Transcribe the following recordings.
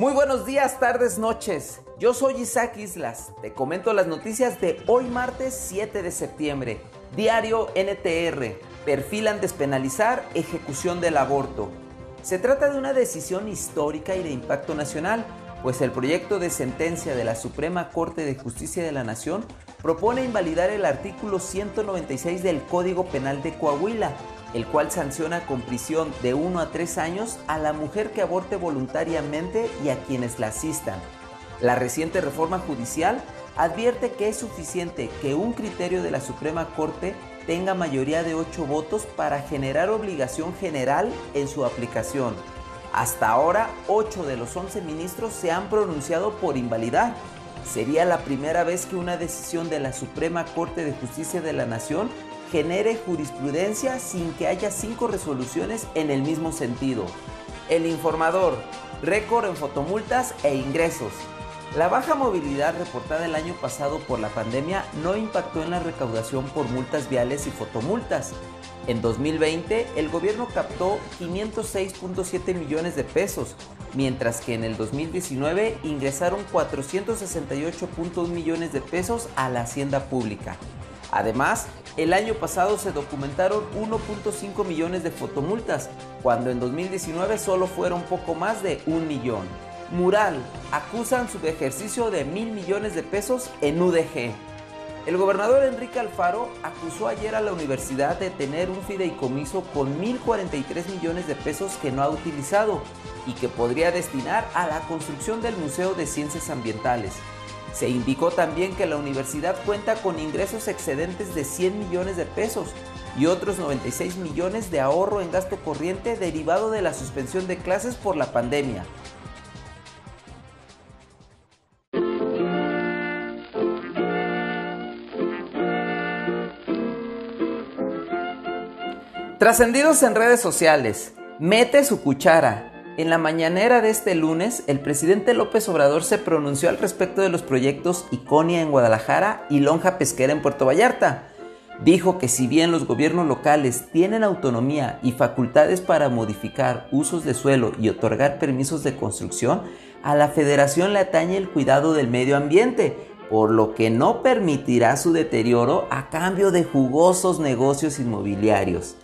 Muy buenos días, tardes, noches. Yo soy Isaac Islas. Te comento las noticias de hoy martes 7 de septiembre. Diario NTR. Perfilan despenalizar ejecución del aborto. Se trata de una decisión histórica y de impacto nacional, pues el proyecto de sentencia de la Suprema Corte de Justicia de la Nación propone invalidar el artículo 196 del Código Penal de Coahuila, el cual sanciona con prisión de 1 a 3 años a la mujer que aborte voluntariamente y a quienes la asistan. La reciente reforma judicial advierte que es suficiente que un criterio de la Suprema Corte tenga mayoría de 8 votos para generar obligación general en su aplicación. Hasta ahora, 8 de los 11 ministros se han pronunciado por invalidar. Sería la primera vez que una decisión de la Suprema Corte de Justicia de la Nación genere jurisprudencia sin que haya cinco resoluciones en el mismo sentido. El informador, récord en fotomultas e ingresos. La baja movilidad reportada el año pasado por la pandemia no impactó en la recaudación por multas viales y fotomultas. En 2020, el gobierno captó 506.7 millones de pesos, mientras que en el 2019 ingresaron 468.1 millones de pesos a la hacienda pública. Además, el año pasado se documentaron 1.5 millones de fotomultas, cuando en 2019 solo fueron poco más de un millón. Mural, acusan su ejercicio de mil millones de pesos en UDG. El gobernador Enrique Alfaro acusó ayer a la universidad de tener un fideicomiso con 1.043 millones de pesos que no ha utilizado y que podría destinar a la construcción del Museo de Ciencias Ambientales. Se indicó también que la universidad cuenta con ingresos excedentes de 100 millones de pesos y otros 96 millones de ahorro en gasto corriente derivado de la suspensión de clases por la pandemia. Trascendidos en redes sociales, mete su cuchara, en la mañanera de este lunes, el presidente López Obrador se pronunció al respecto de los proyectos Iconia en Guadalajara y Lonja Pesquera en Puerto Vallarta. Dijo que si bien los gobiernos locales tienen autonomía y facultades para modificar usos de suelo y otorgar permisos de construcción, a la federación le atañe el cuidado del medio ambiente, por lo que no permitirá su deterioro a cambio de jugosos negocios inmobiliarios.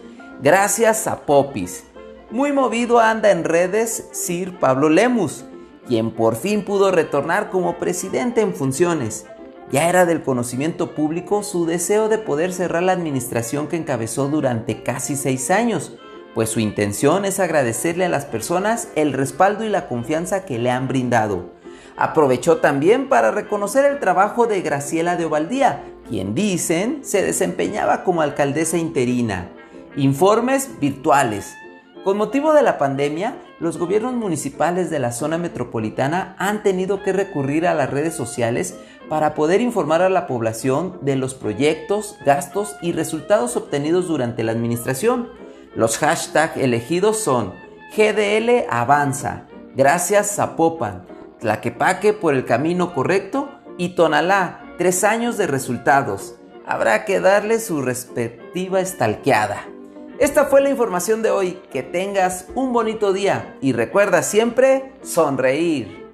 Gracias a Popis. Muy movido anda en redes Sir Pablo Lemus, quien por fin pudo retornar como presidente en funciones. Ya era del conocimiento público su deseo de poder cerrar la administración que encabezó durante casi seis años, pues su intención es agradecerle a las personas el respaldo y la confianza que le han brindado. Aprovechó también para reconocer el trabajo de Graciela de Ovaldía, quien dicen se desempeñaba como alcaldesa interina. Informes virtuales con motivo de la pandemia, los gobiernos municipales de la zona metropolitana han tenido que recurrir a las redes sociales para poder informar a la población de los proyectos, gastos y resultados obtenidos durante la administración. Los hashtags elegidos son GDL Avanza, Gracias Zapopan, Tlaquepaque por el camino correcto y Tonalá, tres años de resultados. Habrá que darle su respectiva estalqueada. Esta fue la información de hoy. Que tengas un bonito día y recuerda siempre sonreír.